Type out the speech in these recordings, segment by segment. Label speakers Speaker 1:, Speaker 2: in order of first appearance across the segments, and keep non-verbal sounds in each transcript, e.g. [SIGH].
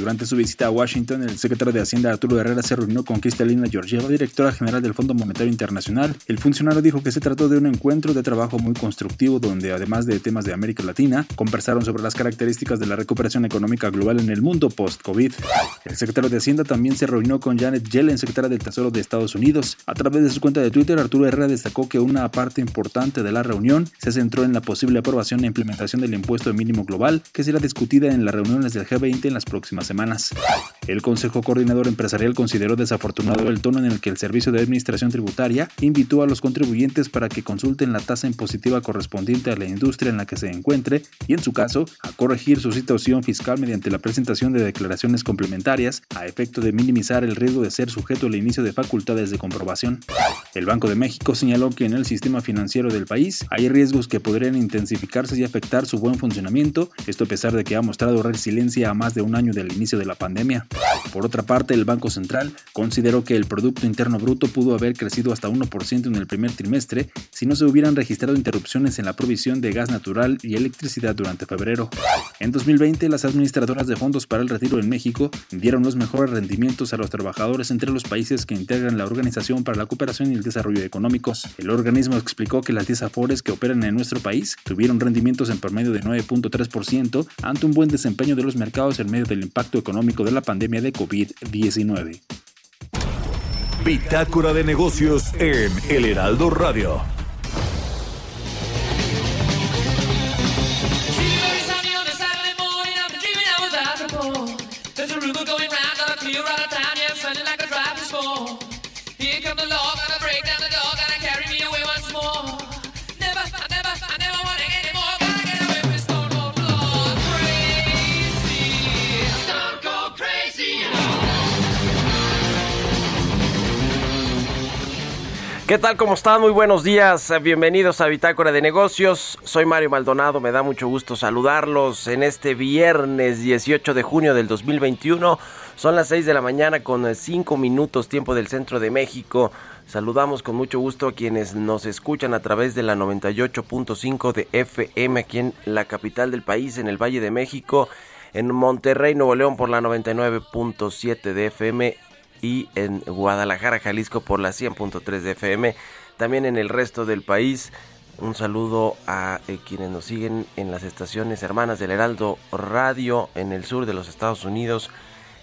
Speaker 1: Durante su visita a Washington, el secretario de Hacienda Arturo Herrera se reunió con Cristalina Georgieva, directora general del Fondo Monetario Internacional. El funcionario dijo que se trató de un encuentro de trabajo muy constructivo donde, además de temas de América Latina, conversaron sobre las características de la recuperación económica global en el mundo post-COVID. El secretario de Hacienda también se reunió con Janet Yellen, secretaria del Tesoro de Estados Unidos. A través de su cuenta de Twitter, Arturo Herrera destacó que una parte importante de la reunión se centró en la posible aprobación e implementación del impuesto mínimo global, que será discutida en las reuniones del G20 en las próximas semanas. El Consejo Coordinador Empresarial consideró desafortunado el tono en el que el Servicio de Administración Tributaria invitó a los contribuyentes para que consulten la tasa impositiva correspondiente a la industria en la que se encuentre y, en su caso, a corregir su situación fiscal mediante la presentación de declaraciones complementarias a efecto de minimizar el riesgo de ser sujeto al inicio de facultades de comprobación. El Banco de México señaló que en el sistema financiero del país hay riesgos que podrían intensificarse y afectar su buen funcionamiento, esto a pesar de que ha mostrado resiliencia a más de un año del inicio de la pandemia. Por otra parte, el Banco Central consideró que el Producto Interno Bruto pudo haber crecido hasta 1% en el primer trimestre si no se hubieran registrado interrupciones en la provisión de gas natural y electricidad durante febrero. En 2020, las administradoras de fondos para el retiro en México dieron los mejores rendimientos a los trabajadores entre los países que integran la Organización para la Cooperación y el Desarrollo Económicos. El organismo explicó que las 10 afores que operan en nuestro país tuvieron rendimientos en promedio de 9.3% ante un buen desempeño de los mercados en medio del impacto económico de la pandemia de COVID-19.
Speaker 2: Bitácora de negocios en El Heraldo Radio.
Speaker 3: ¿Qué tal? ¿Cómo están? Muy buenos días. Bienvenidos a Bitácora de Negocios. Soy Mario Maldonado. Me da mucho gusto saludarlos en este viernes 18 de junio del 2021. Son las 6 de la mañana con 5 minutos tiempo del centro de México. Saludamos con mucho gusto a quienes nos escuchan a través de la 98.5 de FM aquí en la capital del país, en el Valle de México, en Monterrey, Nuevo León por la 99.7 de FM y en Guadalajara, Jalisco por la 100.3 de FM. También en el resto del país. Un saludo a eh, quienes nos siguen en las estaciones hermanas del Heraldo Radio en el sur de los Estados Unidos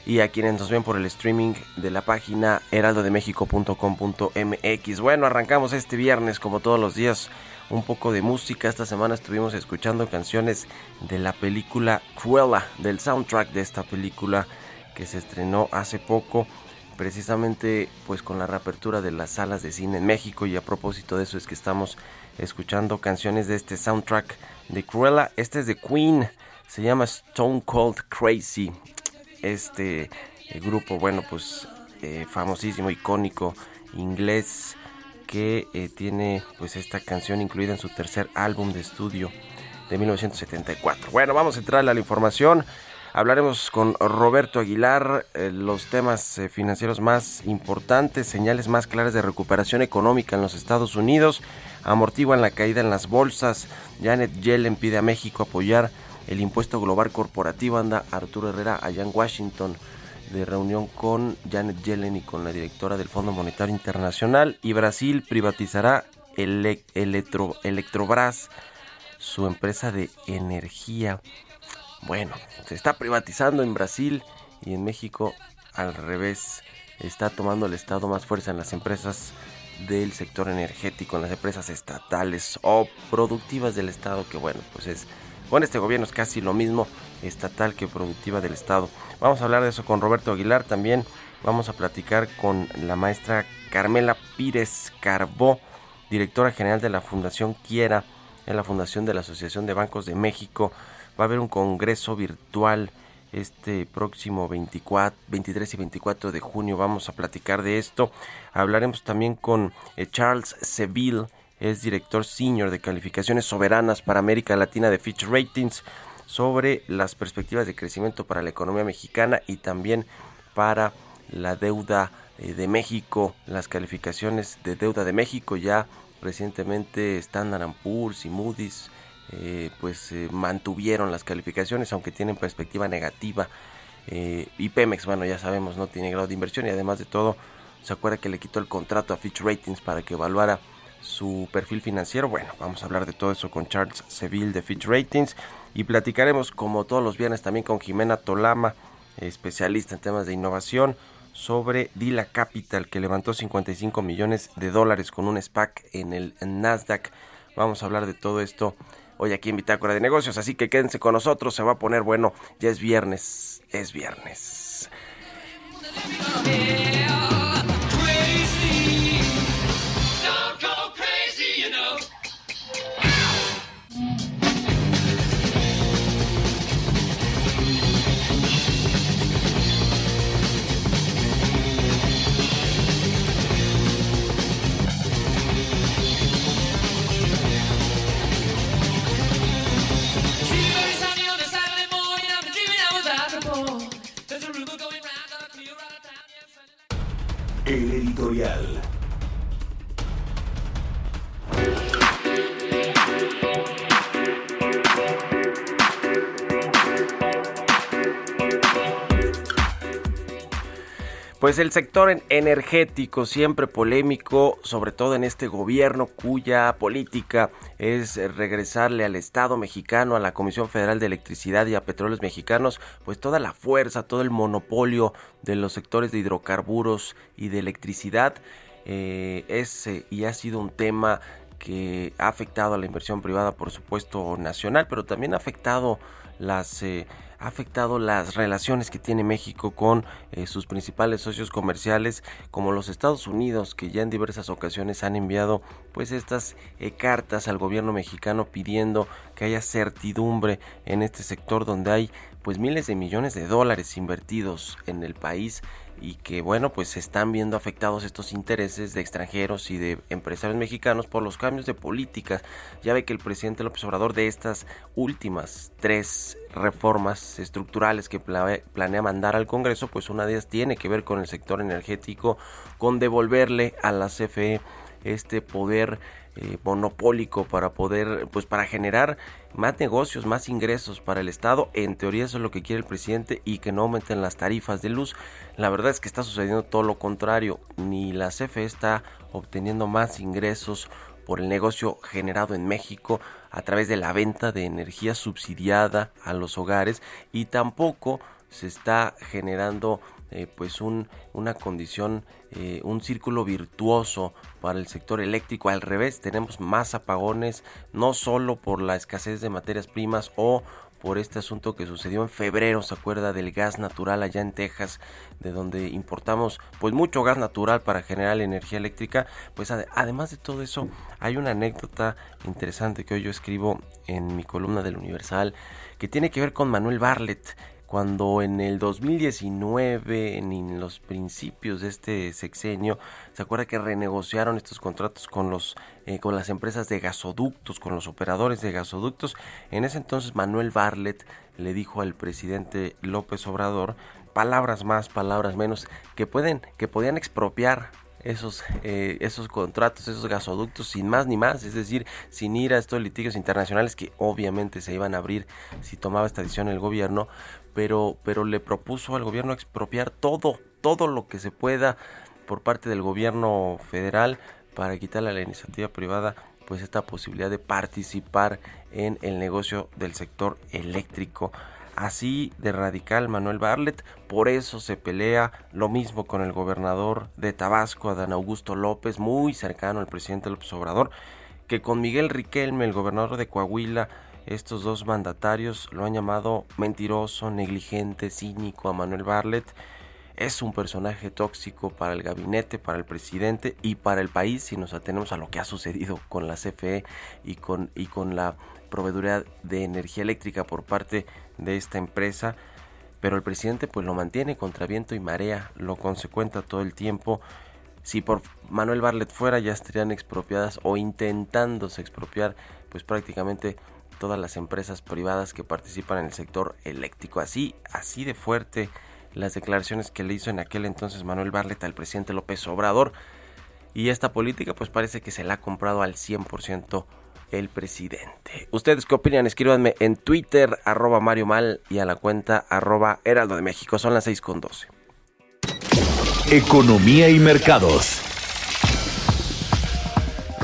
Speaker 3: y a quienes nos ven por el streaming de la página heraldodemexico.com.mx. Bueno, arrancamos este viernes como todos los días un poco de música. Esta semana estuvimos escuchando canciones de la película Cruella, del soundtrack de esta película que se estrenó hace poco precisamente pues con la reapertura de las salas de cine en México y a propósito de eso es que estamos escuchando canciones de este soundtrack de Cruella. Este es de Queen, se llama Stone Cold Crazy. Este eh, grupo, bueno, pues eh, famosísimo, icónico, inglés que eh, tiene pues esta canción incluida en su tercer álbum de estudio de 1974. Bueno, vamos a entrar a la información. Hablaremos con Roberto Aguilar eh, los temas eh, financieros más importantes, señales más claras de recuperación económica en los Estados Unidos, amortiguan la caída en las bolsas. Janet Yellen pide a México apoyar el impuesto global corporativo. Anda Arturo Herrera allá en Washington de reunión con Janet Yellen y con la directora del Fondo Monetario Internacional. Y Brasil privatizará el Electrobras, su empresa de energía. Bueno, se está privatizando en Brasil y en México al revés. Está tomando el Estado más fuerza en las empresas del sector energético en las empresas estatales o productivas del Estado, que bueno, pues es, con este gobierno es casi lo mismo estatal que productiva del Estado. Vamos a hablar de eso con Roberto Aguilar también. Vamos a platicar con la maestra Carmela Pírez Carbó, directora general de la Fundación Quiera, en la Fundación de la Asociación de Bancos de México. Va a haber un congreso virtual este próximo 24, 23 y 24 de junio. Vamos a platicar de esto. Hablaremos también con eh, Charles Seville, es director senior de calificaciones soberanas para América Latina de Fitch Ratings, sobre las perspectivas de crecimiento para la economía mexicana y también para la deuda eh, de México, las calificaciones de deuda de México ya recientemente Standard Poor's y Moody's eh, pues eh, mantuvieron las calificaciones aunque tienen perspectiva negativa y Pemex bueno ya sabemos no tiene grado de inversión y además de todo se acuerda que le quitó el contrato a Fitch Ratings para que evaluara su perfil financiero bueno vamos a hablar de todo eso con Charles Seville de Fitch Ratings y platicaremos como todos los viernes también con Jimena Tolama especialista en temas de innovación sobre Dila Capital que levantó 55 millones de dólares con un SPAC en el Nasdaq. Vamos a hablar de todo esto hoy aquí en Bitácora de Negocios, así que quédense con nosotros, se va a poner bueno, ya es viernes, es viernes.
Speaker 2: El editorial.
Speaker 3: Pues el sector energético siempre polémico, sobre todo en este gobierno cuya política es regresarle al Estado mexicano, a la Comisión Federal de Electricidad y a Petróleos Mexicanos, pues toda la fuerza, todo el monopolio de los sectores de hidrocarburos y de electricidad eh, es eh, y ha sido un tema que ha afectado a la inversión privada, por supuesto, nacional, pero también ha afectado las eh, ha afectado las relaciones que tiene México con eh, sus principales socios comerciales como los Estados Unidos que ya en diversas ocasiones han enviado pues estas eh, cartas al gobierno mexicano pidiendo que haya certidumbre en este sector donde hay pues miles de millones de dólares invertidos en el país y que bueno pues se están viendo afectados estos intereses de extranjeros y de empresarios mexicanos por los cambios de políticas. Ya ve que el presidente López Obrador de estas últimas tres reformas estructurales que planea mandar al Congreso, pues una de ellas tiene que ver con el sector energético, con devolverle a la CFE este poder eh, monopólico para poder, pues para generar más negocios, más ingresos para el Estado. En teoría eso es lo que quiere el presidente y que no aumenten las tarifas de luz. La verdad es que está sucediendo todo lo contrario. Ni la CFE está obteniendo más ingresos por el negocio generado en México a través de la venta de energía subsidiada a los hogares y tampoco se está generando eh, pues un, una condición, eh, un círculo virtuoso para el sector eléctrico. Al revés, tenemos más apagones, no solo por la escasez de materias primas o por este asunto que sucedió en febrero, se acuerda del gas natural allá en Texas, de donde importamos pues mucho gas natural para generar energía eléctrica, pues además de todo eso hay una anécdota interesante que hoy yo escribo en mi columna del Universal que tiene que ver con Manuel Barlet, cuando en el 2019, en los principios de este sexenio, se acuerda que renegociaron estos contratos con los eh, con las empresas de gasoductos, con los operadores de gasoductos. En ese entonces Manuel Barlet le dijo al presidente López Obrador palabras más, palabras menos, que pueden, que podían expropiar esos, eh, esos contratos, esos gasoductos sin más ni más, es decir, sin ir a estos litigios internacionales que obviamente se iban a abrir si tomaba esta decisión el gobierno, pero, pero le propuso al gobierno expropiar todo, todo lo que se pueda por parte del gobierno federal para quitarle a la iniciativa privada pues esta posibilidad de participar en el negocio del sector eléctrico. Así de radical Manuel Barlet, por eso se pelea lo mismo con el gobernador de Tabasco, Adán Augusto López, muy cercano al presidente López Obrador, que con Miguel Riquelme, el gobernador de Coahuila, estos dos mandatarios lo han llamado mentiroso, negligente, cínico a Manuel Barlet. Es un personaje tóxico para el gabinete, para el presidente y para el país si nos atenemos a lo que ha sucedido con la CFE y con, y con la proveeduría de energía eléctrica por parte de esta empresa, pero el presidente pues lo mantiene contra viento y marea, lo consecuenta todo el tiempo. Si por Manuel Barlet fuera ya estarían expropiadas o intentándose expropiar pues prácticamente todas las empresas privadas que participan en el sector eléctrico. Así, así de fuerte las declaraciones que le hizo en aquel entonces Manuel Barlet al presidente López Obrador. Y esta política pues parece que se la ha comprado al 100% el presidente. ¿Ustedes qué opinan? Escríbanme en Twitter, arroba Mario Mal y a la cuenta arroba Heraldo de México. Son las 6 con 12.
Speaker 2: Economía y mercados.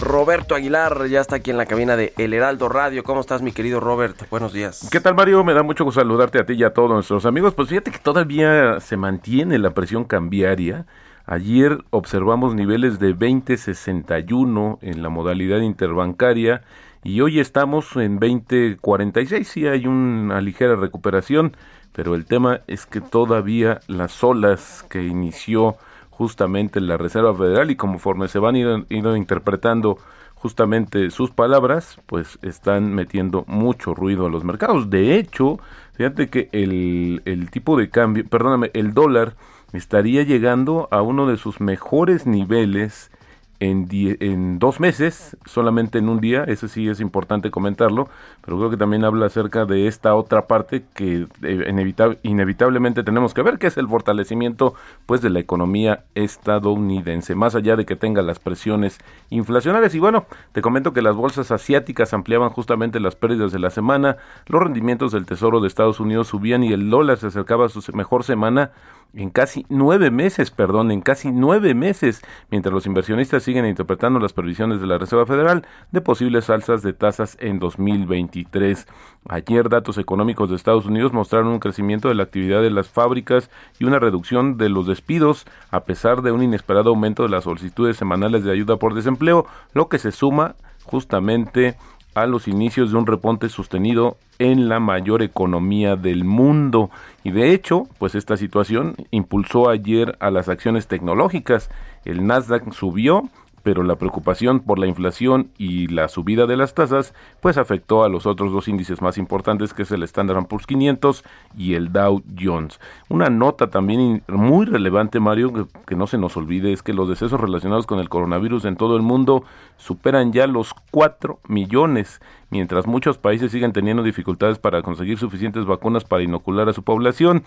Speaker 3: Roberto Aguilar ya está aquí en la cabina de El Heraldo Radio. ¿Cómo estás, mi querido Robert? Buenos días.
Speaker 4: ¿Qué tal, Mario? Me da mucho gusto saludarte a ti y a todos nuestros amigos. Pues fíjate que todavía se mantiene la presión cambiaria. Ayer observamos niveles de 20.61 en la modalidad interbancaria y hoy estamos en 20.46. Sí hay una ligera recuperación, pero el tema es que todavía las olas que inició justamente la Reserva Federal y conforme se van ido, interpretando justamente sus palabras, pues están metiendo mucho ruido a los mercados. De hecho, fíjate que el, el tipo de cambio, perdóname, el dólar estaría llegando a uno de sus mejores niveles en, en dos meses, solamente en un día, eso sí es importante comentarlo, pero creo que también habla acerca de esta otra parte que eh, inevitablemente tenemos que ver, que es el fortalecimiento pues de la economía estadounidense, más allá de que tenga las presiones inflacionarias. Y bueno, te comento que las bolsas asiáticas ampliaban justamente las pérdidas de la semana, los rendimientos del Tesoro de Estados Unidos subían y el dólar se acercaba a su mejor semana en casi nueve meses, perdón, en casi nueve meses, mientras los inversionistas siguen interpretando las previsiones de la Reserva Federal de posibles alzas de tasas en 2023. Ayer datos económicos de Estados Unidos mostraron un crecimiento de la actividad de las fábricas y una reducción de los despidos, a pesar de un inesperado aumento de las solicitudes semanales de ayuda por desempleo, lo que se suma justamente a los inicios de un reponte sostenido en la mayor economía del mundo. Y de hecho, pues esta situación impulsó ayer a las acciones tecnológicas. El Nasdaq subió pero la preocupación por la inflación y la subida de las tasas pues afectó a los otros dos índices más importantes que es el Standard Poor's 500 y el Dow Jones. Una nota también muy relevante, Mario, que, no se nos olvide, es que los decesos relacionados con el coronavirus en todo el mundo superan ya los 4 millones, mientras muchos países siguen teniendo dificultades para conseguir suficientes vacunas para inocular a su población.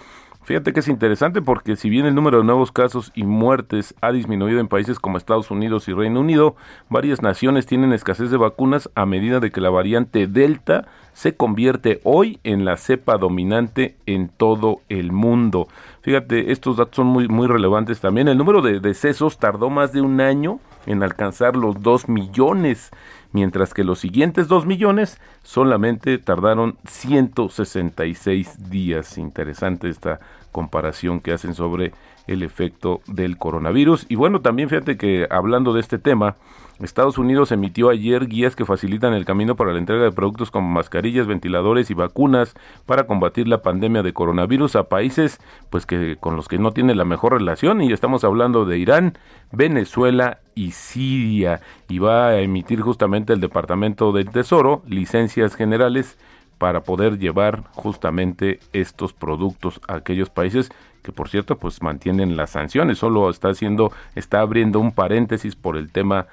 Speaker 4: Fíjate que es interesante porque si bien el número de nuevos casos y muertes ha disminuido en países como Estados Unidos y Reino Unido, varias naciones tienen escasez de vacunas a medida de que la variante Delta se convierte hoy en la cepa dominante en todo el mundo. Fíjate, estos datos son muy, muy relevantes también. El número de decesos tardó más de un año en alcanzar los 2 millones mientras que los siguientes 2 millones solamente tardaron 166 días. Interesante esta comparación que hacen sobre el efecto del coronavirus. Y bueno, también fíjate que hablando de este tema, Estados Unidos emitió ayer guías que facilitan el camino para la entrega de productos como mascarillas, ventiladores y vacunas para combatir la pandemia de coronavirus a países pues que con los que no tiene la mejor relación. Y estamos hablando de Irán, Venezuela y Siria. Y va a emitir justamente el Departamento del Tesoro licencias generales para poder llevar justamente estos productos a aquellos países que por cierto pues mantienen las sanciones, solo está haciendo, está abriendo un paréntesis por el tema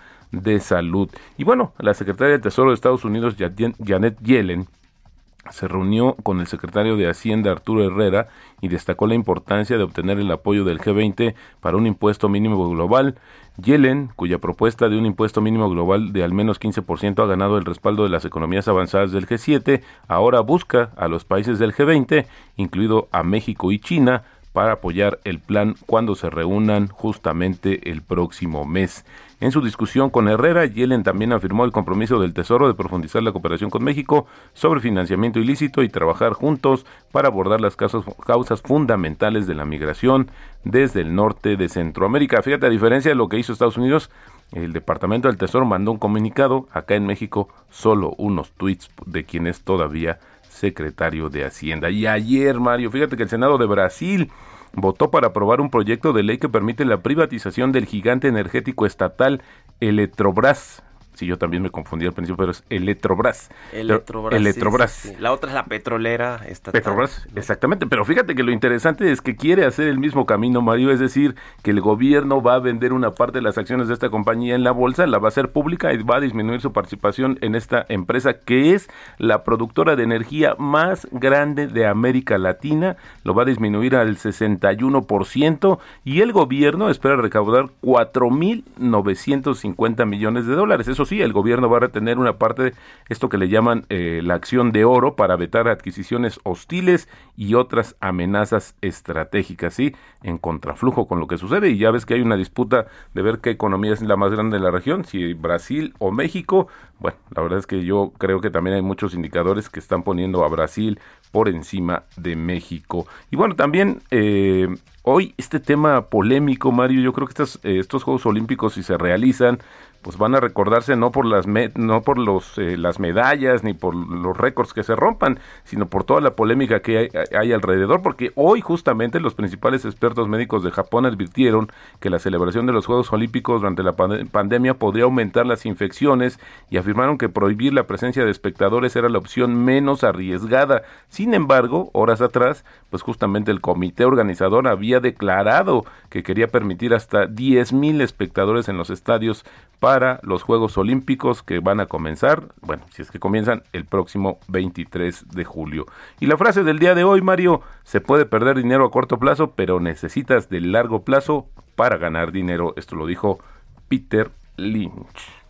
Speaker 4: salud. Y bueno, la secretaria de Tesoro de Estados Unidos, Janet Yellen, se reunió con el secretario de Hacienda Arturo Herrera y destacó la importancia de obtener el apoyo del G20 para un impuesto mínimo global. Yellen, cuya propuesta de un impuesto mínimo global de al menos 15% ha ganado el respaldo de las economías avanzadas del G7, ahora busca a los países del G20, incluido a México y China, para apoyar el plan cuando se reúnan justamente el próximo mes. En su discusión con Herrera, Yellen también afirmó el compromiso del Tesoro de profundizar la cooperación con México sobre financiamiento ilícito y trabajar juntos para abordar las causas, fundamentales de la migración desde el norte de Centroamérica. Fíjate, a diferencia de lo que hizo Estados Unidos, el Departamento del Tesoro mandó un comunicado, acá en México solo unos tweets de quien es todavía secretario de Hacienda. Y ayer, Mario, fíjate que el Senado de Brasil votó para aprobar un proyecto de ley que permite la privatización del gigante energético estatal Electrobras Sí, yo también me confundí al principio, pero es Electrobras.
Speaker 3: Electrobras. Electrobras. La otra es la petrolera estatal.
Speaker 4: Petrobras, exactamente. Pero fíjate que lo interesante es que quiere hacer el mismo camino, Mario, es decir, que el gobierno va a vender una parte de las acciones de esta compañía en la bolsa, la va a hacer pública y va a disminuir su participación en esta empresa que es la productora de energía más grande de América Latina. Lo va a disminuir al 61% y el gobierno espera recaudar 4.950 millones de dólares. Eso sí, el gobierno va a retener una parte de esto que le llaman eh, la acción de oro para vetar adquisiciones hostiles y otras amenazas estratégicas, ¿sí? En contraflujo con lo que sucede. Y ya ves que hay una disputa de ver qué economía es la más grande de la región, si Brasil o México. Bueno, la verdad es que yo creo que también hay muchos indicadores que están poniendo a Brasil por encima de México. Y bueno, también eh, hoy este tema polémico, Mario, yo creo que estos, eh, estos Juegos Olímpicos, si se realizan, pues van a recordarse no por las no por los eh, las medallas ni por los récords que se rompan, sino por toda la polémica que hay, alrededor, porque hoy justamente los principales expertos médicos de Japón advirtieron que la celebración de los Juegos Olímpicos durante la pandemia podría aumentar las infecciones y afirmaron que prohibir la presencia de espectadores era la opción menos arriesgada. Sin embargo, horas atrás, pues justamente el comité organizador había declarado que quería permitir hasta 10.000 espectadores en los estadios para los Juegos Olímpicos que van a comenzar, bueno, si es que comienzan el próximo 23 de julio. Y la frase del día de hoy, Mario, se puede perder dinero a corto plazo, pero necesitas de largo plazo para ganar dinero. Esto lo dijo Peter Lynch.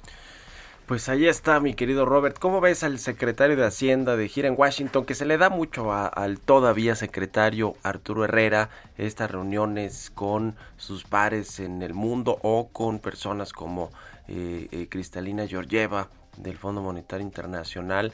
Speaker 3: Pues ahí está, mi querido Robert. ¿Cómo ves al secretario de Hacienda de gira en Washington, que se le da mucho al todavía secretario Arturo Herrera, estas reuniones con sus pares en el mundo o con personas como eh, eh, Cristalina Georgieva del Fondo Monetario Internacional?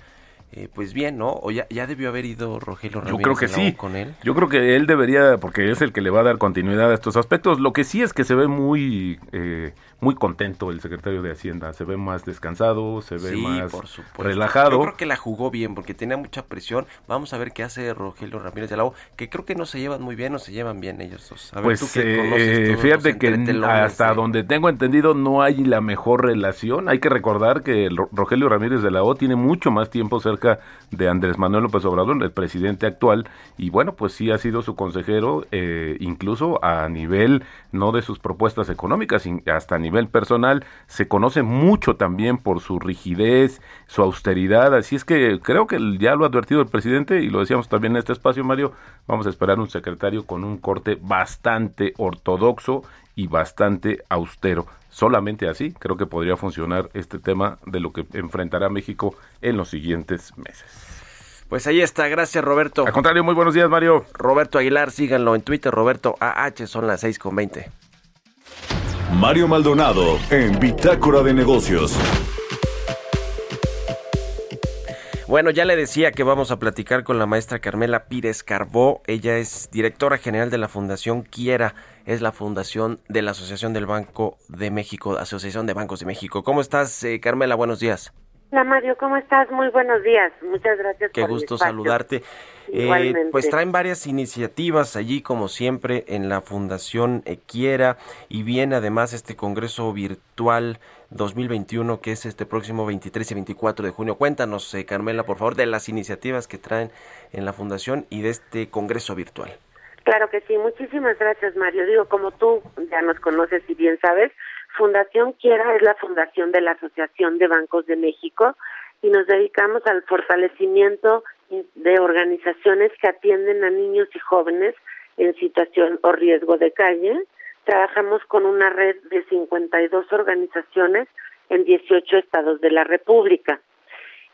Speaker 3: Eh, pues bien, ¿no? O ya, ya debió haber ido Rogelio Ramírez
Speaker 4: Yo creo que sí. con él. Yo creo que él debería, porque es el que le va a dar continuidad a estos aspectos. Lo que sí es que se ve muy eh, muy contento el secretario de Hacienda. Se ve más descansado, se ve más relajado. Yo
Speaker 3: creo que la jugó bien porque tenía mucha presión. Vamos a ver qué hace Rogelio Ramírez de la O, que creo que no se llevan muy bien o se llevan bien ellos dos. A
Speaker 4: pues eh, fíjate que hasta donde tengo entendido no hay la mejor relación. Hay que recordar que Rogelio Ramírez de la O tiene mucho más tiempo cerca de Andrés Manuel López Obrador, el presidente actual, y bueno, pues sí ha sido su consejero, eh, incluso a nivel no de sus propuestas económicas, hasta a nivel nivel personal, se conoce mucho también por su rigidez, su austeridad, así es que creo que ya lo ha advertido el presidente y lo decíamos también en este espacio, Mario, vamos a esperar un secretario con un corte bastante ortodoxo y bastante austero. Solamente así creo que podría funcionar este tema de lo que enfrentará México en los siguientes meses.
Speaker 3: Pues ahí está, gracias Roberto.
Speaker 4: Al contrario, muy buenos días Mario.
Speaker 3: Roberto Aguilar, síganlo en Twitter, Roberto AH, son las seis con veinte.
Speaker 2: Mario Maldonado en Bitácora de Negocios.
Speaker 3: Bueno, ya le decía que vamos a platicar con la maestra Carmela Pires Carbó. Ella es directora general de la Fundación Quiera, es la fundación de la Asociación del Banco de México, Asociación de Bancos de México. ¿Cómo estás, eh, Carmela? Buenos días.
Speaker 5: Hola Mario, ¿cómo estás? Muy buenos días. Muchas gracias.
Speaker 3: Qué gusto saludarte. Eh, pues traen varias iniciativas allí, como siempre, en la Fundación Equiera y viene además este Congreso Virtual 2021 que es este próximo 23 y 24 de junio. Cuéntanos, eh, Carmela, por favor, de las iniciativas que traen en la Fundación y de este Congreso Virtual.
Speaker 5: Claro que sí, muchísimas gracias Mario. Digo, como tú ya nos conoces y bien sabes, Fundación Quiera es la fundación de la Asociación de Bancos de México y nos dedicamos al fortalecimiento de organizaciones que atienden a niños y jóvenes en situación o riesgo de calle. Trabajamos con una red de 52 organizaciones en 18 estados de la República.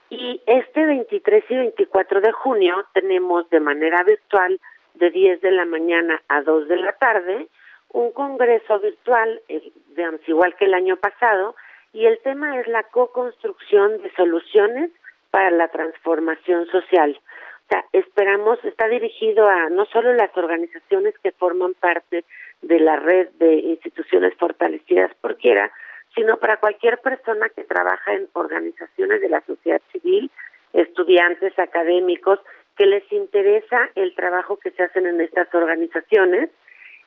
Speaker 5: Y este 23 y 24 de junio tenemos de manera virtual de 10 de la mañana a 2 de la tarde, un congreso virtual, eh, igual que el año pasado, y el tema es la co-construcción de soluciones para la transformación social. O sea, esperamos, está dirigido a no solo las organizaciones que forman parte de la red de instituciones fortalecidas por quiera, sino para cualquier persona que trabaja en organizaciones de la sociedad civil, estudiantes, académicos, que les interesa el trabajo que se hacen en estas organizaciones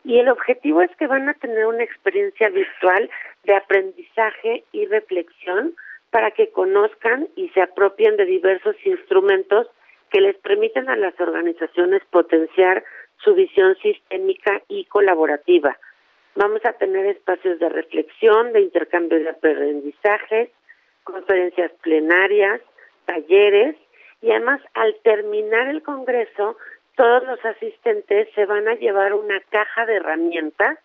Speaker 5: y el objetivo es que van a tener una experiencia virtual de aprendizaje y reflexión para que conozcan y se apropien de diversos instrumentos que les permiten a las organizaciones potenciar su visión sistémica y colaborativa. Vamos a tener espacios de reflexión, de intercambio de aprendizajes, conferencias plenarias, talleres y además al terminar el Congreso todos los asistentes se van a llevar una caja de herramientas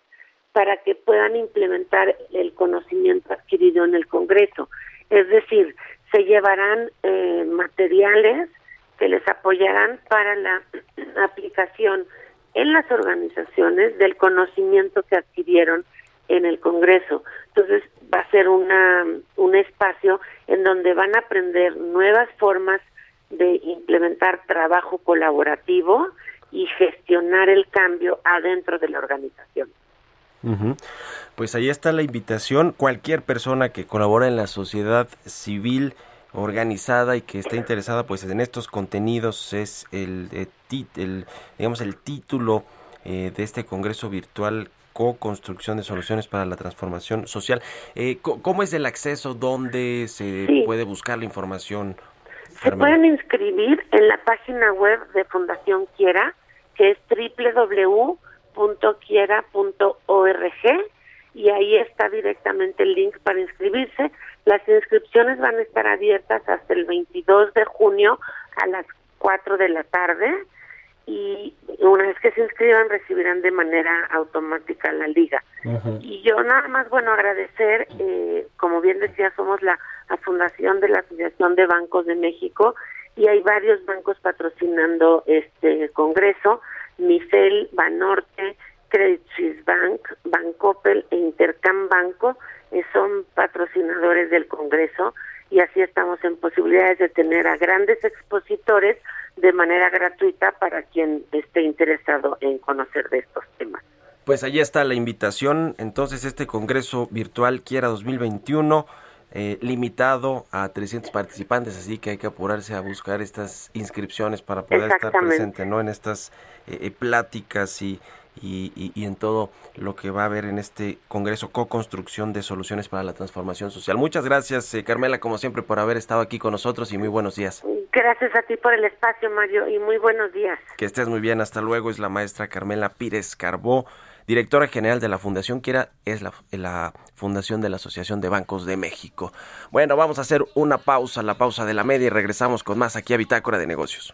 Speaker 5: para que puedan implementar el conocimiento adquirido en el Congreso. Es decir, se llevarán eh, materiales que les apoyarán para la [CLEARS THROAT] aplicación en las organizaciones del conocimiento que adquirieron en el Congreso. Entonces va a ser una, un espacio en donde van a aprender nuevas formas de implementar trabajo colaborativo y gestionar el cambio adentro de la organización.
Speaker 3: Pues ahí está la invitación. Cualquier persona que colabora en la sociedad civil organizada y que está interesada pues en estos contenidos es el, eh, el digamos el título eh, de este congreso virtual co-construcción de soluciones para la transformación social. Eh, ¿Cómo es el acceso? ¿Dónde se puede buscar la información?
Speaker 5: Se pueden inscribir en la página web de Fundación Quiera, que es www.quiera.org y ahí está directamente el link para inscribirse. Las inscripciones van a estar abiertas hasta el 22 de junio a las 4 de la tarde y una vez que se inscriban recibirán de manera automática la liga. Y yo nada más, bueno, agradecer, eh, como bien decía, somos la, fundación de la Asociación de Bancos de México y hay varios bancos patrocinando este congreso, Mifel, Banorte, Credit Suisse Bank, Bancoppel e Intercam Banco eh, son patrocinadores del congreso y así estamos en posibilidades de tener a grandes expositores de manera gratuita para quien esté interesado en conocer de estos temas.
Speaker 3: Pues allí está la invitación. Entonces, este Congreso Virtual Quiera 2021, eh, limitado a 300 participantes, así que hay que apurarse a buscar estas inscripciones para poder estar presente ¿no? en estas eh, eh, pláticas y y, y, en todo lo que va a haber en este Congreso Co-Construcción de Soluciones para la Transformación Social. Muchas gracias, eh, Carmela, como siempre, por haber estado aquí con nosotros y muy buenos días.
Speaker 5: Gracias a ti por el espacio, Mario, y muy buenos días.
Speaker 3: Que estés muy bien, hasta luego. Es la maestra Carmela Pírez Carbó, directora general de la Fundación Quiera, es la, la Fundación de la Asociación de Bancos de México. Bueno, vamos a hacer una pausa, la pausa de la media, y regresamos con más aquí a Bitácora de Negocios.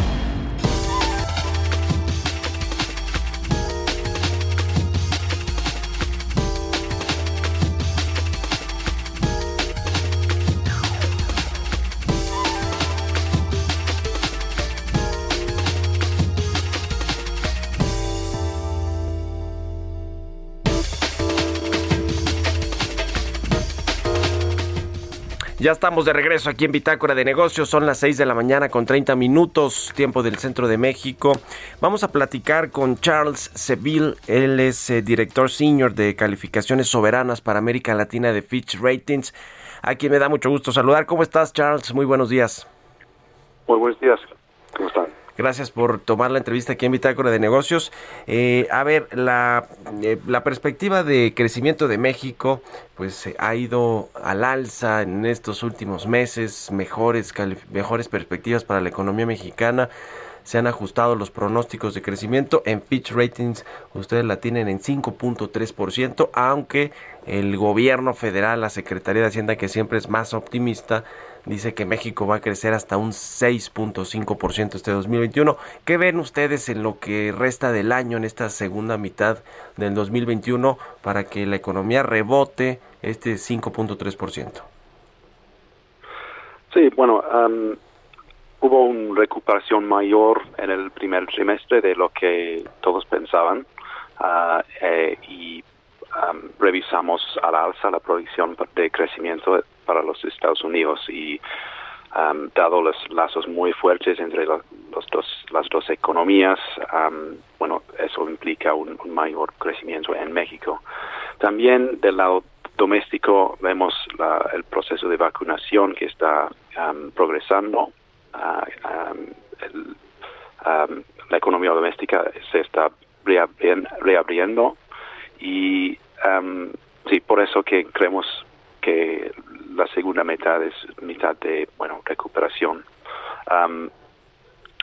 Speaker 3: Estamos de regreso aquí en Bitácora de Negocios. Son las 6 de la mañana con 30 minutos, tiempo del centro de México. Vamos a platicar con Charles Seville. Él es eh, director senior de calificaciones soberanas para América Latina de Fitch Ratings, a quien me da mucho gusto saludar. ¿Cómo estás, Charles? Muy buenos días.
Speaker 6: Muy buenos días. ¿Cómo están?
Speaker 3: Gracias por tomar la entrevista aquí en Bitácora de Negocios. Eh, a ver, la, eh, la, perspectiva de crecimiento de México pues ha ido al alza en estos últimos meses, mejores, mejores perspectivas para la economía mexicana. Se han ajustado los pronósticos de crecimiento. En Fitch Ratings ustedes la tienen en 5.3%, aunque el gobierno federal, la Secretaría de Hacienda, que siempre es más optimista, dice que México va a crecer hasta un 6.5% este 2021. ¿Qué ven ustedes en lo que resta del año, en esta segunda mitad del 2021, para que la economía rebote este 5.3%?
Speaker 6: Sí, bueno, hubo una recuperación mayor en el primer trimestre de lo que todos pensaban ah, eh, y revisamos a la alza la proyección de crecimiento para los Estados Unidos y dado los lazos muy fuertes entre los dos, las dos economías, bueno, eso implica un, mayor crecimiento en México. También del lado doméstico vemos el proceso de vacunación que está progresando. Ah, la economía doméstica se está reabriendo y sí, por eso que creemos que la segunda mitad es mitad de, bueno, recuperación.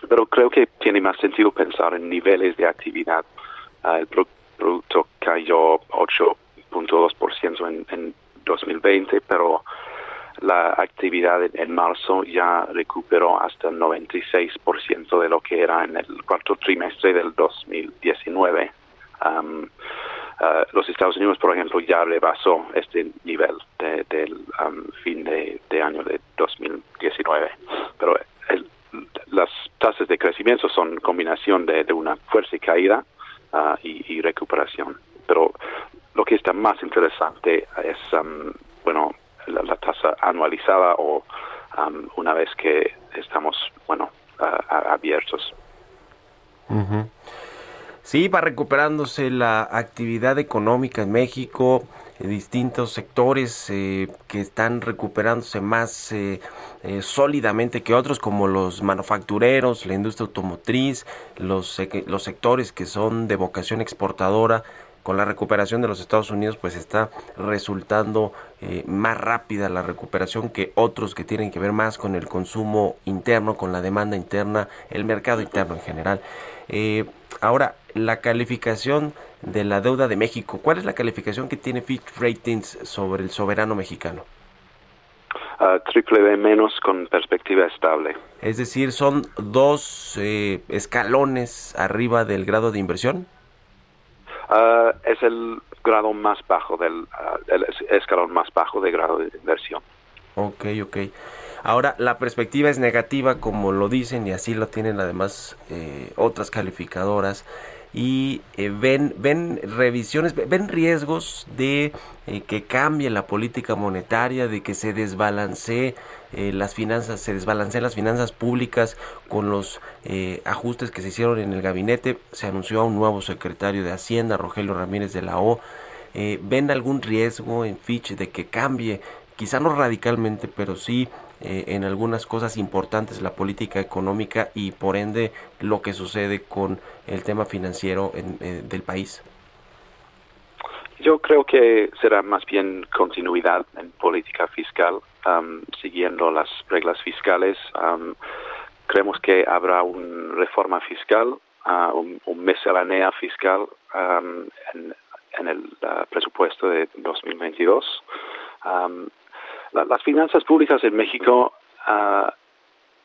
Speaker 6: pero creo que tiene más sentido pensar en niveles de actividad. Ah, el producto cayó 8.2% en, en 2020, pero la actividad en, marzo ya recuperó hasta el 96% de lo que era en el cuarto trimestre del 2019. Los Estados Unidos, por ejemplo, ya rebasó este nivel del um, fin de, año de 2019. Pero las tasas de crecimiento son combinación de, una fuerza y caída uh, y, recuperación. Pero lo que está más interesante es, um, bueno, la, tasa anualizada o um, una vez que estamos, bueno, uh, abiertos.
Speaker 3: Sí, va recuperándose la actividad económica en México, eh, distintos sectores eh, que están recuperándose más eh, sólidamente que otros, como los manufactureros, la industria automotriz, los, los sectores que son de vocación exportadora. Con la recuperación de los Estados Unidos, pues está resultando más rápida la recuperación que otros que tienen que ver más con el consumo interno, con la demanda interna, el mercado interno en general. ahora, la calificación de la deuda de México. ¿Cuál es la calificación que tiene Fitch Ratings sobre el soberano mexicano?
Speaker 6: Uh, triple B menos con perspectiva estable.
Speaker 3: Es decir, son dos eh, escalones arriba del grado de inversión.
Speaker 6: Uh, es el grado más bajo del uh, el escalón más bajo de grado de inversión.
Speaker 3: Ok, ok. Ahora, la perspectiva es negativa, como lo dicen, y así lo tienen además eh, otras calificadoras y eh, ven, ven revisiones, ven riesgos de eh, que cambie la política monetaria, de que se desbalancee eh, las finanzas, se desbalanceen las finanzas públicas con los ajustes que se hicieron en el gabinete. Se anunció a un nuevo secretario de Hacienda, Rogelio Ramírez de la O. ¿Ven algún riesgo en Fitch de que cambie, quizá no radicalmente, pero sí eh, en algunas cosas importantes la política económica y por ende lo que sucede con el tema financiero eh, del país?
Speaker 6: Yo creo que será más bien continuidad en política fiscal, siguiendo las reglas fiscales. creemos que habrá una reforma fiscal, uh, un, un, fiscal en, el uh, presupuesto de 2022 las finanzas públicas en México, uh,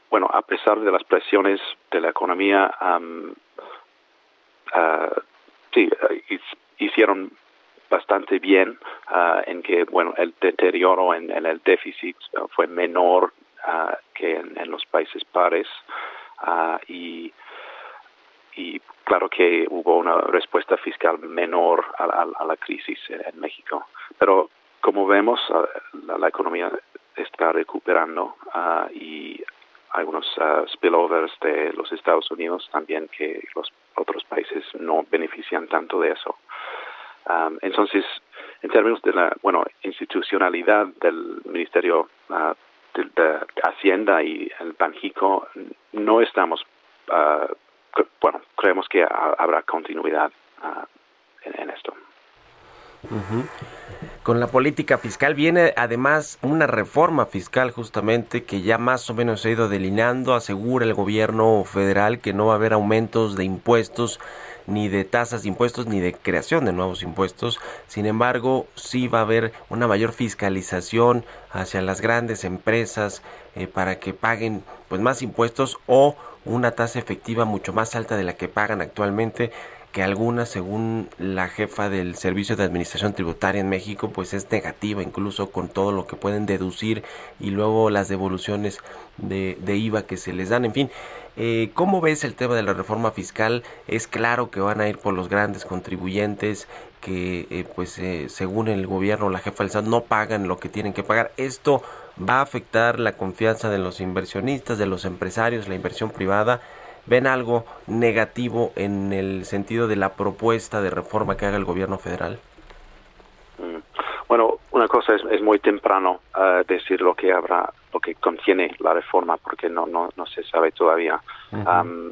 Speaker 6: bueno, a pesar de las presiones de la economía, um, sí, hicieron bastante bien uh, en que, bueno, el deterioro en, el déficit fue menor que en, los países pares y y claro que hubo una respuesta fiscal menor a, a la crisis en México. Pero como vemos, ah, la, economía está recuperando ah, y hay unos ah, spillovers de los Estados Unidos también que los otros países no benefician tanto de eso. entonces, en términos de la bueno institucionalidad del Ministerio de, Hacienda y el Banjico, no estamos bueno, creemos que habrá continuidad en, esto.
Speaker 3: Con la política fiscal. Viene además una reforma fiscal justamente que ya más o menos se ha ido delineando, asegura el gobierno federal que no va a haber aumentos de impuestos ni de tasas de impuestos ni de creación de nuevos impuestos. Sin embargo, sí va a haber una mayor fiscalización hacia las grandes empresas eh, para que paguen pues más impuestos o una tasa efectiva mucho más alta de la que pagan actualmente que algunas, según la jefa del Servicio de Administración Tributaria en México, pues es negativa incluso con todo lo que pueden deducir y luego las devoluciones de, IVA que se les dan. En fin, eh, ¿cómo ves el tema de la reforma fiscal? Es claro que van a ir por los grandes contribuyentes que, eh, pues, eh, según el gobierno, la jefa del SAT, no pagan lo que tienen que pagar. Esto va a afectar la confianza de los inversionistas, de los empresarios, la inversión privada ven algo negativo en el sentido de la propuesta de reforma que haga el gobierno federal?
Speaker 6: Mm. Bueno, una cosa es, muy temprano uh, decir lo que habrá, lo que contiene la reforma, porque no no, no se sabe todavía. Um,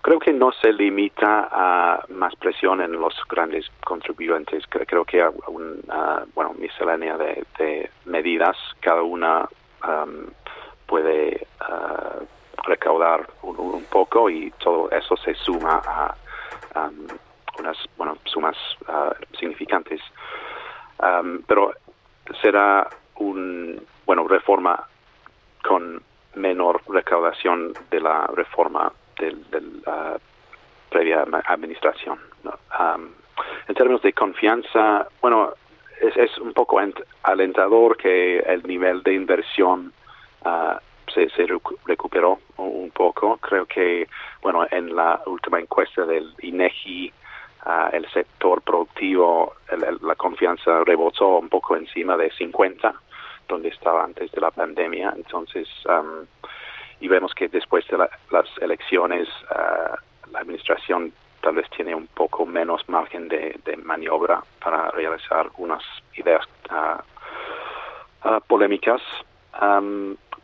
Speaker 6: creo que no se limita a más presión en los grandes contribuyentes. Creo, que hay una bueno miscelánea de, medidas, cada una um, puede uh, recaudar un, poco y todo eso se suma a um, unas bueno, sumas uh, significantes. Um, pero será un bueno reforma con menor recaudación de la reforma del, del uh, previa administración. Um, en términos de confianza, bueno, es, es un poco alentador que el nivel de inversión uh, se, se recuperó un poco. Creo que, bueno, en la última encuesta del INEGI, ah, el sector productivo, la confianza rebotó un poco encima de 50, donde estaba antes de la pandemia. Entonces, y vemos que después de las elecciones, ah, la administración tal vez tiene un poco menos margen de, maniobra para realizar unas ideas ah, polémicas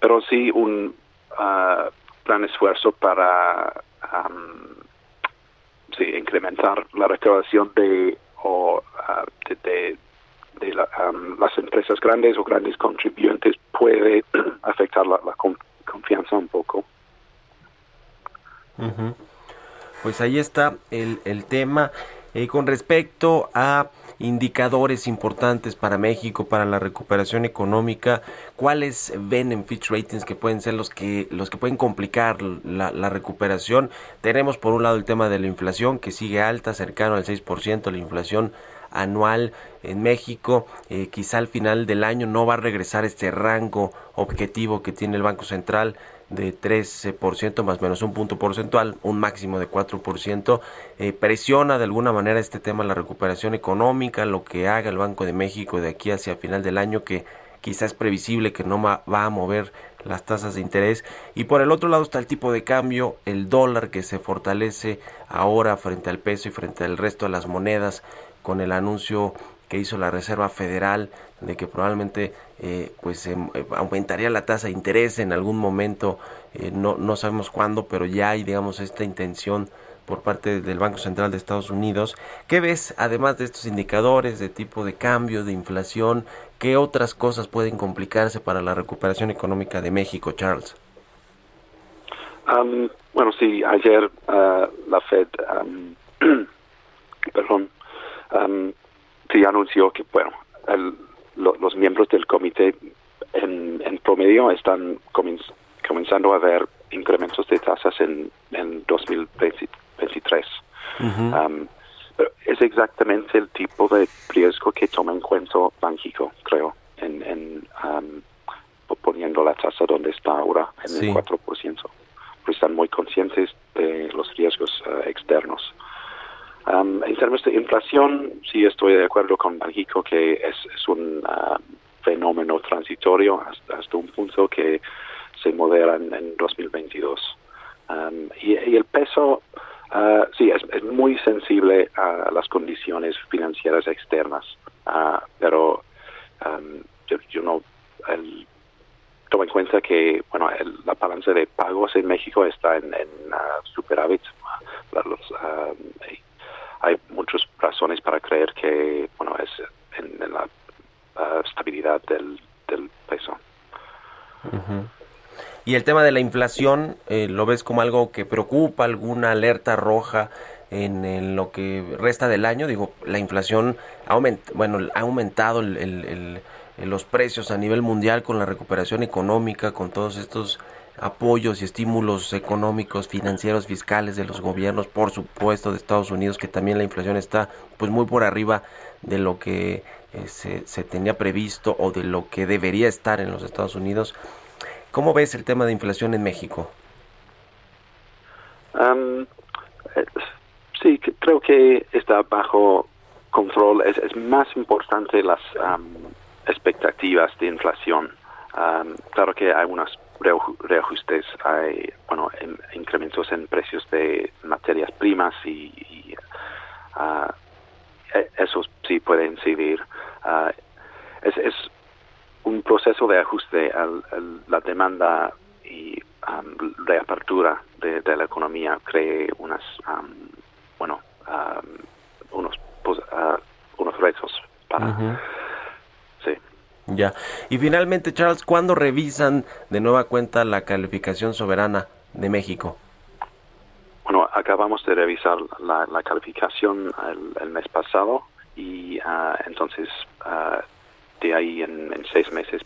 Speaker 6: pero sí un uh, gran esfuerzo para sí, incrementar la recaudación de, o, uh, de, de, las empresas grandes o grandes contribuyentes puede [CLEARS THROAT] afectar la, confianza un poco.
Speaker 3: Pues ahí está el, el tema. Eh, con respecto a indicadores importantes para México, para la recuperación económica, cuáles ven en Fitch Ratings que pueden ser los que, los que pueden complicar la, recuperación. Tenemos por un lado el tema de la inflación que sigue alta, cercano al 6%, la inflación anual en México. Eh, quizá al final del año no va a regresar este rango objetivo que tiene el Banco Central de 13% más menos un punto porcentual, un máximo de 4%, eh, presiona de alguna manera este tema la recuperación económica, lo que haga el Banco de México de aquí hacia final del año que quizás es previsible que no va a mover las tasas de interés. Y por el otro lado está el tipo de cambio, el dólar que se fortalece ahora frente al peso y frente al resto de las monedas con el anuncio que hizo la Reserva Federal de que probablemente eh, pues eh, aumentaría la tasa de interés en algún momento, eh, no, no sabemos cuándo, pero ya hay digamos esta intención por parte del Banco Central de Estados Unidos. ¿Qué ves, además de estos indicadores de tipo de cambio, de inflación, qué otras cosas pueden complicarse para la recuperación económica de México, Charles?
Speaker 6: Bueno, sí, ayer uh, la Fed, [CLEARS THROAT] perdón, sí anunció que, bueno, el, los miembros del comité en, en promedio están comenzando a ver incrementos de tasas en, en 2023. Um, pero es exactamente el tipo de riesgo que toma en cuenta Banjico, creo, en, en um, poniendo la tasa donde está ahora, en el 4%. Pues están muy conscientes de los riesgos uh, externos. Um, en términos de inflación, sí estoy de acuerdo con Banjico que es, un uh, fenómeno transitorio hasta, un punto que se modera en, 2022. Um, y, el peso, uh, sí, es, muy sensible a las condiciones financieras externas, uh, pero um, yo, no, toma en cuenta que bueno la balanza de pagos en México está en, uh, superávit uh, hay muchas razones para creer que bueno es en, la uh, estabilidad del, peso.
Speaker 3: Y el tema de la inflación eh, lo ves como algo que preocupa alguna alerta roja en, lo que resta del año digo la inflación ha bueno ha aumentado el los precios a nivel mundial con la recuperación económica, con todos estos apoyos y estímulos económicos, financieros, fiscales de los gobiernos, por supuesto de Estados Unidos, que también la inflación está pues muy por arriba de lo que eh, se, tenía previsto o de lo que debería estar en los Estados Unidos. ¿Cómo ves el tema de inflación en México?
Speaker 6: Eh, sí, creo que está bajo control. Es, más importante las expectativas de inflación. claro que hay unos reajustes, hay bueno, incrementos en precios de materias primas y, uh, eso sí puede incidir. Ah, es, es, un proceso de ajuste a la demanda y reapertura de, la economía cree unas bueno unos pues, unos retos para
Speaker 3: ya. Y finalmente, Charles, ¿cuándo revisan de nueva cuenta la calificación soberana de México?
Speaker 6: Bueno, acabamos de revisar la, calificación el, mes pasado y ah, entonces ah, de ahí en, seis meses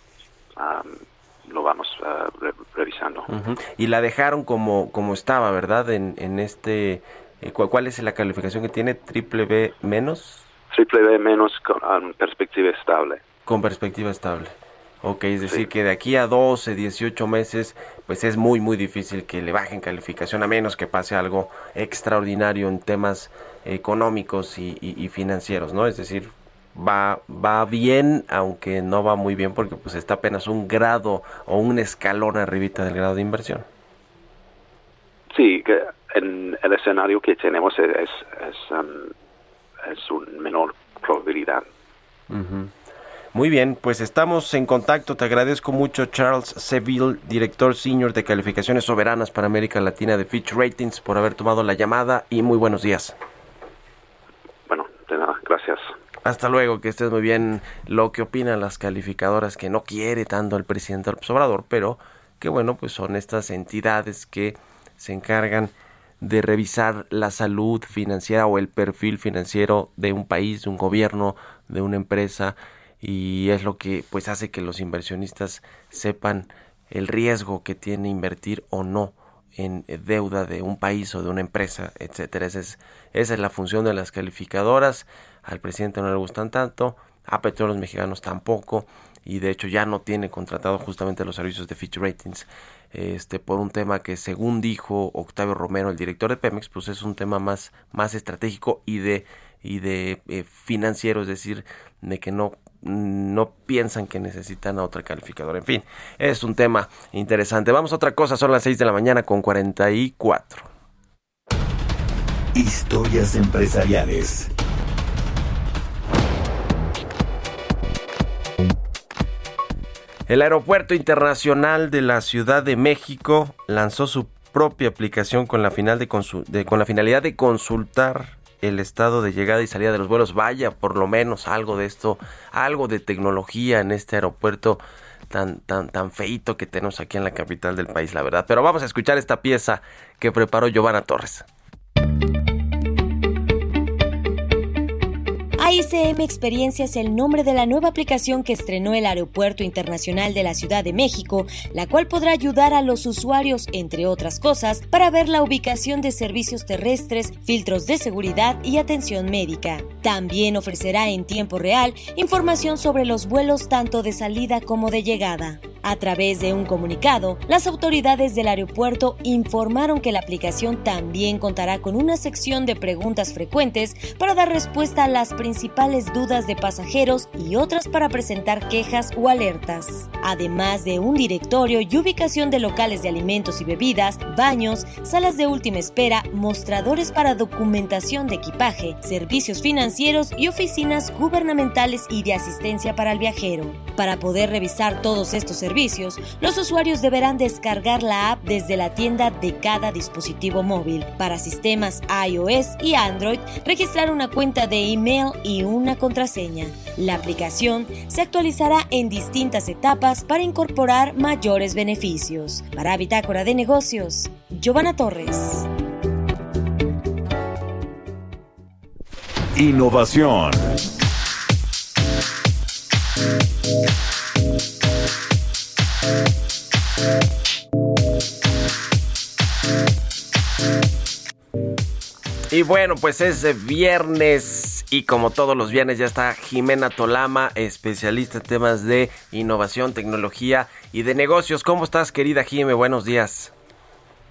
Speaker 6: lo vamos ah, revisando.
Speaker 3: Y la dejaron como, como estaba, ¿verdad? En, en este, eh, ¿cuál es la calificación que tiene? ¿Triple B menos?
Speaker 6: Triple B menos con perspectiva estable
Speaker 3: con perspectiva estable. Ok, es decir, que de aquí a 12, 18 meses, pues es muy, muy difícil que le bajen calificación, a menos que pase algo extraordinario en temas económicos y, financieros, ¿no? Es decir, va, va bien, aunque no va muy bien porque pues está apenas un grado o un escalón arribita del grado de inversión.
Speaker 6: Sí, que en el escenario que tenemos es, es, um, es una menor probabilidad.
Speaker 3: Muy bien, pues estamos en contacto. Te agradezco mucho, Charles Seville, director senior de calificaciones soberanas para América Latina de Fitch Ratings, por haber tomado la llamada y muy buenos días.
Speaker 6: Bueno, de nada, gracias.
Speaker 3: Hasta luego, que estés muy bien. Lo que opinan las calificadoras, que no quiere tanto el presidente López Obrador, pero que bueno, pues son estas entidades que se encargan de revisar la salud financiera o el perfil financiero de un país, de un gobierno, de una empresa y es lo que pues hace que los inversionistas sepan el riesgo que tiene invertir o no en deuda de un país o de una empresa, etcétera. Esa es, esa es la función de las calificadoras. Al presidente no le gustan tanto, a petróleos mexicanos tampoco, y de hecho ya no tiene contratado justamente los servicios de Fitch Ratings. Este, por un tema que según dijo Octavio Romero, el director de Pemex, pues es un tema más, más estratégico y de, y de eh, financiero, es decir, de que no no piensan que necesitan a otra calificadora. En fin, es un tema interesante. Vamos a otra cosa, son las 6 de la mañana con 44.
Speaker 2: Historias empresariales.
Speaker 3: El Aeropuerto Internacional de la Ciudad de México lanzó su propia aplicación con la, final de, con la finalidad de consultar el estado de llegada y salida de los vuelos. Vaya, por lo menos algo de esto, algo de tecnología en este aeropuerto tan, tan, tan feito que tenemos aquí en la capital del país, la verdad. Pero vamos a escuchar esta pieza que preparó Giovanna Torres.
Speaker 7: AICM Experiencia es el nombre de la nueva aplicación que estrenó el Aeropuerto Internacional de la Ciudad de México, la cual podrá ayudar a los usuarios, entre otras cosas, para ver la ubicación de servicios terrestres, filtros de seguridad y atención médica. También ofrecerá en tiempo real información sobre los vuelos tanto de salida como de llegada. A través de un comunicado, las autoridades del aeropuerto informaron que la aplicación también contará con una sección de preguntas frecuentes para dar respuesta a las principales dudas de pasajeros y otras para presentar quejas o alertas. Además de un directorio y ubicación de locales de alimentos y bebidas, baños, salas de última espera, mostradores para documentación de equipaje, servicios financieros y oficinas gubernamentales y de asistencia para el viajero. Para poder revisar todos estos servicios, los usuarios deberán descargar la app desde la tienda de cada dispositivo móvil. Para sistemas iOS y Android, registrar una cuenta de email y una contraseña. La aplicación se actualizará en distintas etapas para incorporar mayores beneficios. Para Bitácora de Negocios, Giovanna Torres.
Speaker 2: Innovación.
Speaker 3: Y bueno, pues es viernes y como todos los viernes ya está Jimena Tolama, especialista en temas de innovación, tecnología y de negocios. ¿Cómo estás, querida Jime? Buenos días.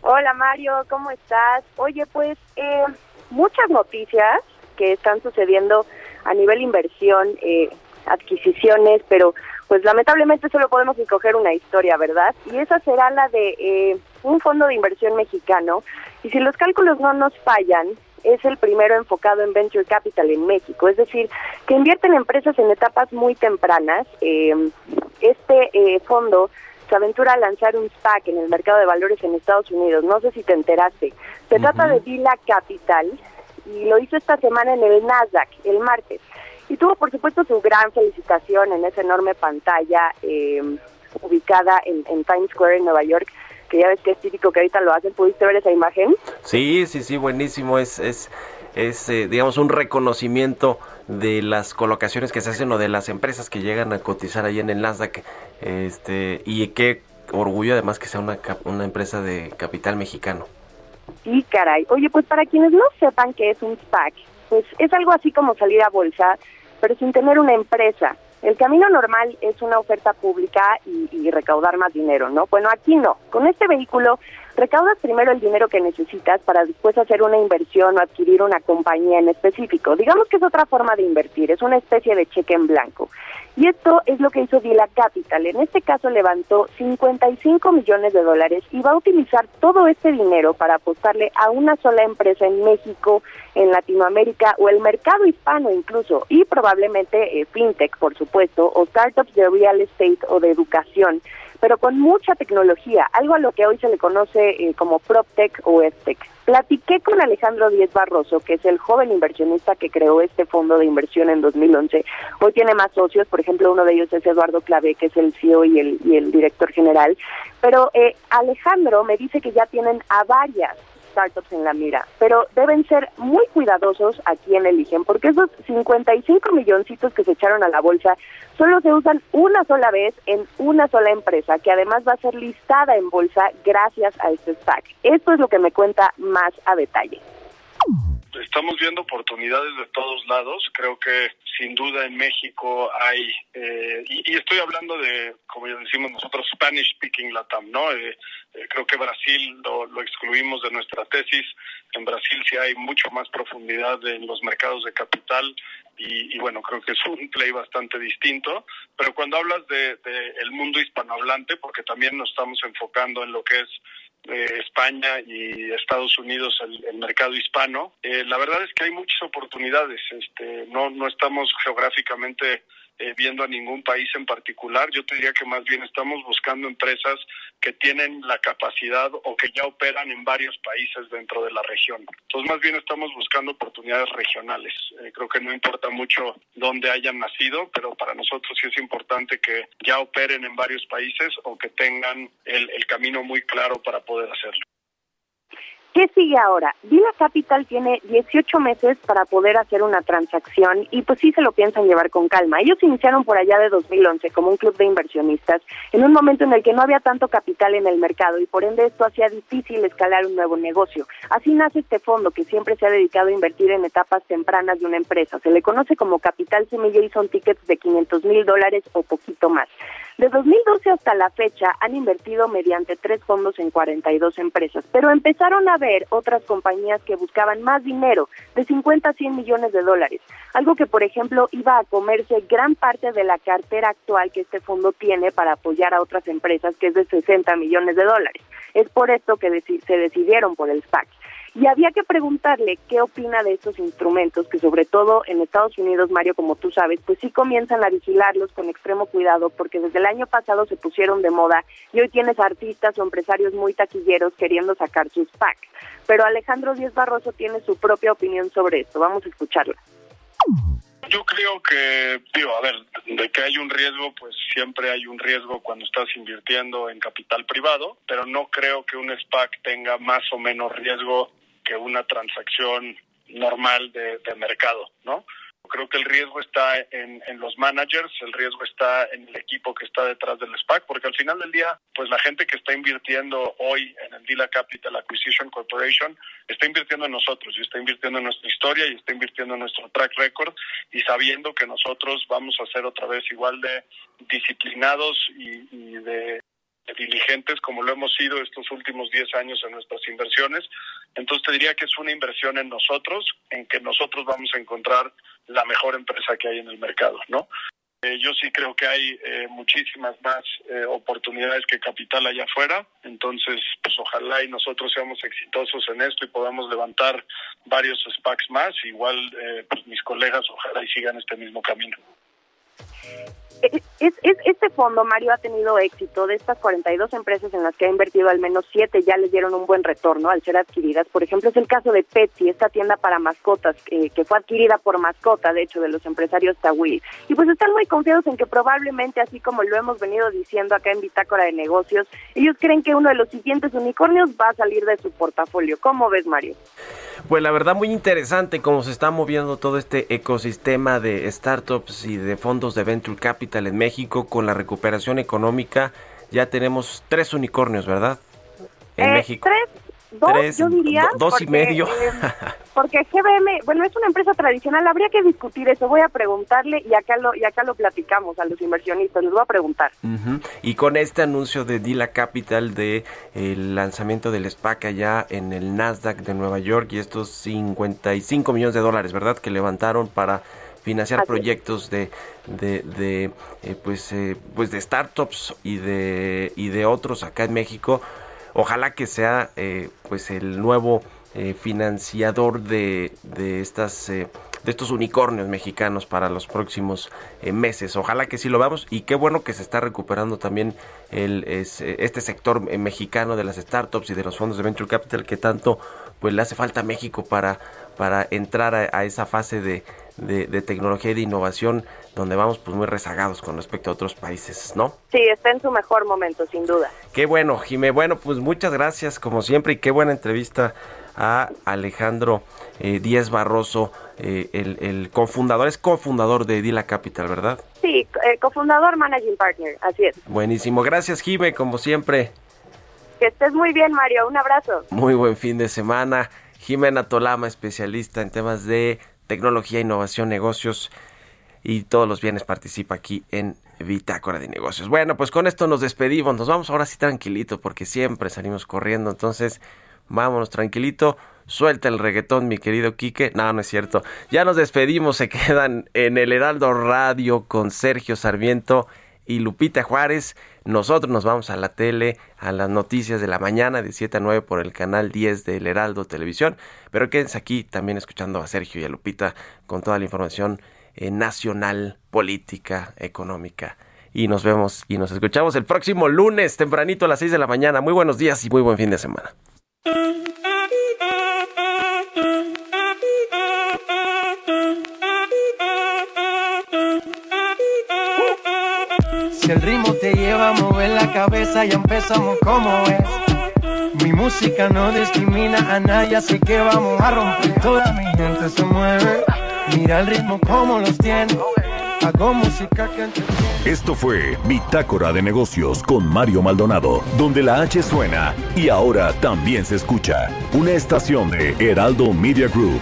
Speaker 8: Hola Mario, ¿cómo estás? Oye, pues eh, muchas noticias que están sucediendo a nivel inversión, eh, adquisiciones, pero pues lamentablemente solo podemos escoger una historia, ¿verdad? Y esa será la de eh, un fondo de inversión mexicano. Y si los cálculos no nos fallan, es el primero enfocado en venture capital en México, es decir, que invierte en empresas en etapas muy tempranas. Eh, este eh, fondo se aventura a lanzar un SPAC en el mercado de valores en Estados Unidos. No sé si te enteraste. Se trata de Vila Capital y lo hizo esta semana en el Nasdaq, el martes. Y tuvo, por supuesto, su gran felicitación en esa enorme pantalla eh, ubicada en, en Times Square en Nueva York que ya ves que es típico que ahorita lo hacen. ¿Pudiste ver esa imagen?
Speaker 3: Sí, sí, sí, buenísimo. Es, es, es eh, digamos, un reconocimiento de las colocaciones que se hacen o de las empresas que llegan a cotizar ahí en el Nasdaq. Este, y qué orgullo además que sea una, una empresa de capital mexicano.
Speaker 8: Sí, caray. Oye, pues para quienes no sepan qué es un SPAC, pues es algo así como salir a bolsa, pero sin tener una empresa. El camino normal es una oferta pública y, recaudar más dinero, ¿no? Bueno, aquí no. Con este vehículo recaudas primero el dinero que necesitas para después hacer una inversión o adquirir una compañía en específico. Digamos que es otra forma de invertir, es una especie de cheque en blanco. Y esto es lo que hizo Vila Capital. En este caso levantó 55 millones de dólares y va a utilizar todo este dinero para apostarle a una sola empresa en México, en Latinoamérica o el mercado hispano incluso, y probablemente eh, fintech, por supuesto, o startups de real estate o de educación pero con mucha tecnología, algo a lo que hoy se le conoce eh, como PropTech o EdTech. Platiqué con Alejandro Díez Barroso, que es el joven inversionista que creó este fondo de inversión en 2011. Hoy tiene más socios, por ejemplo, uno de ellos es Eduardo Clave, que es el CEO y el, y el director general. Pero eh, Alejandro me dice que ya tienen a varias startups en la mira, pero deben ser muy cuidadosos a quién eligen, porque esos 55 milloncitos que se echaron a la bolsa solo se usan una sola vez en una sola empresa, que además va a ser listada en bolsa gracias a este SPAC. Esto es lo que me cuenta más a detalle
Speaker 9: estamos viendo oportunidades de todos lados. Creo que sin duda en México hay, eh, y, estoy hablando de, como ya decimos nosotros, Spanish Speaking Latam, ¿no? Eh, eh, creo que Brasil lo, excluimos de nuestra tesis. En Brasil sí hay mucho más profundidad en los mercados de capital y, y bueno, creo que es un play bastante distinto. Pero cuando hablas de, de el mundo hispanohablante, porque también nos estamos enfocando en lo que es España y Estados Unidos el, mercado hispano. Eh, la verdad es que hay muchas oportunidades. Este, no, no estamos geográficamente eh, viendo a ningún país en particular. Yo te diría que más bien estamos buscando empresas que tienen la capacidad o que ya operan en varios países dentro de la región. Entonces, más bien estamos buscando oportunidades regionales. Eh, creo que no importa mucho dónde hayan nacido, pero para nosotros sí es importante que ya operen en varios países o que tengan el, el camino muy claro para poder hacerlo.
Speaker 8: ¿Qué sigue ahora? Vila Capital tiene 18 meses para poder hacer una transacción y pues sí se lo piensan llevar con calma. Ellos iniciaron por allá de 2011 como un club de inversionistas en un momento en el que no había tanto capital en el mercado y por ende esto hacía difícil escalar un nuevo negocio. Así nace este fondo que siempre se ha dedicado a invertir en etapas tempranas de una empresa. Se le conoce como Capital Semilla y son tickets de 500 mil dólares o poquito más. De 2012 hasta la fecha han invertido mediante tres fondos en 42 empresas, pero empezaron a ver otras compañías que buscaban más dinero, de 50 a 100 millones de dólares, algo que por ejemplo iba a comerse gran parte de la cartera actual que este fondo tiene para apoyar a otras empresas, que es de 60 millones de dólares. Es por esto que se decidieron por el SPAC. Y había que preguntarle qué opina de estos instrumentos que sobre todo en Estados Unidos, Mario, como tú sabes, pues sí comienzan a vigilarlos con extremo cuidado porque desde el año pasado se pusieron de moda y hoy tienes artistas o empresarios muy taquilleros queriendo sacar sus packs. Pero Alejandro Díez Barroso tiene su propia opinión sobre esto. Vamos a escucharla.
Speaker 9: Yo creo que, digo, a ver, de que hay un riesgo, pues siempre hay un riesgo cuando estás invirtiendo en capital privado, pero no creo que un SPAC tenga más o menos riesgo que una transacción normal de, mercado, ¿no? Creo que el riesgo está en, los managers, el riesgo está en el equipo que está detrás del SPAC, porque al final del día, pues la gente que está invirtiendo hoy en el Dila Capital Acquisition Corporation está invirtiendo en nosotros y está invirtiendo en nuestra historia y está invirtiendo en nuestro track record y sabiendo que nosotros vamos a ser otra vez igual de disciplinados y de diligentes como lo hemos sido estos últimos 10 años en nuestras inversiones. Entonces te diría que es una inversión en nosotros, en que nosotros vamos a encontrar la mejor empresa que hay en el mercado, ¿no? Eh, yo sí creo que hay eh, muchísimas más eh, oportunidades que capital allá afuera, entonces pues ojalá y nosotros seamos exitosos en esto y podamos levantar varios SPACs más, igual pues mis colegas ojalá y sigan este mismo camino.
Speaker 8: Es, es, este fondo, Mario, ha tenido éxito. De estas 42 empresas en las que ha invertido, al menos 7 ya les dieron un buen retorno al ser adquiridas. Por ejemplo, es el caso de Petsy, esta tienda para mascotas, que fue adquirida por mascota, de hecho, de los empresarios Tawil. Y pues están muy confiados en que probablemente, así como lo hemos venido diciendo acá en Bitácora de Negocios, ellos creen que uno de los siguientes unicornios va a salir de su portafolio. ¿Cómo ves, Mario?
Speaker 3: Pues la verdad muy interesante cómo se está moviendo todo este ecosistema de startups y de fondos de venture capital en México con la recuperación económica. Ya tenemos tres unicornios, ¿verdad? En
Speaker 8: eh,
Speaker 3: México.
Speaker 8: Tres, dos, yo diría.
Speaker 3: dos y medio.
Speaker 8: Eh, [LAUGHS] porque GBM, bueno, es una empresa tradicional, habría que discutir eso. Voy a preguntarle y acá lo, y acá lo platicamos a los inversionistas, les voy a preguntar.
Speaker 3: Y con este anuncio de Dila Capital de el lanzamiento del SPAC allá en el Nasdaq de Nueva York y estos 55 millones de dólares, ¿verdad? Que levantaron para financiar proyectos de de, de eh, pues eh, pues de startups y de y de otros acá en México ojalá que sea eh, pues el nuevo financiador de, de estas de estos unicornios mexicanos para los próximos meses. Ojalá que sí lo veamos y qué bueno que se está recuperando también el, este sector mexicano de las startups y de los fondos de venture capital que tanto pues le hace falta a México para, para entrar a esa fase de, de, tecnología y de innovación donde vamos pues muy rezagados con respecto a otros países, ¿no?
Speaker 8: Sí, está en su mejor momento, sin duda.
Speaker 3: Qué bueno, Jimé. Bueno, pues muchas gracias como siempre y qué buena entrevista a Alejandro eh, Díez Barroso, eh, el, cofundador, es cofundador de Dila Capital, ¿verdad?
Speaker 8: Sí, eh, cofundador, managing partner, así es.
Speaker 3: Buenísimo, gracias Jime, como siempre.
Speaker 8: Que estés muy bien, Mario, un abrazo.
Speaker 3: Muy buen fin de semana. Jimena Tolama, especialista en temas de tecnología, innovación, negocios y todos los bienes participa aquí en Bitácora de Negocios. Bueno, pues con esto nos despedimos, nos vamos ahora sí tranquilito porque siempre salimos corriendo, entonces vámonos tranquilito, suelta el reggaetón mi querido Quique, no, no es cierto, ya nos despedimos, se quedan en el Heraldo Radio con Sergio Sarmiento y Lupita Juárez. Nosotros nos vamos a la tele, a las noticias de la mañana de 7 a 9 por el canal 10 del Heraldo Televisión. Pero quédense aquí también escuchando a Sergio y a Lupita con toda la información eh, nacional, política, económica. Y nos vemos y nos escuchamos el próximo lunes tempranito a las 6 de la mañana. Muy buenos días y muy buen fin de semana.
Speaker 10: El ritmo te lleva a mover la cabeza, ya empezamos como es. Mi música no discrimina a nadie, así que vamos a romper. Toda mi gente se mueve, mira el ritmo como los tiene. Hago música que
Speaker 2: Esto fue Bitácora de Negocios con Mario Maldonado, donde la H suena y ahora también se escucha. Una estación de Heraldo Media Group.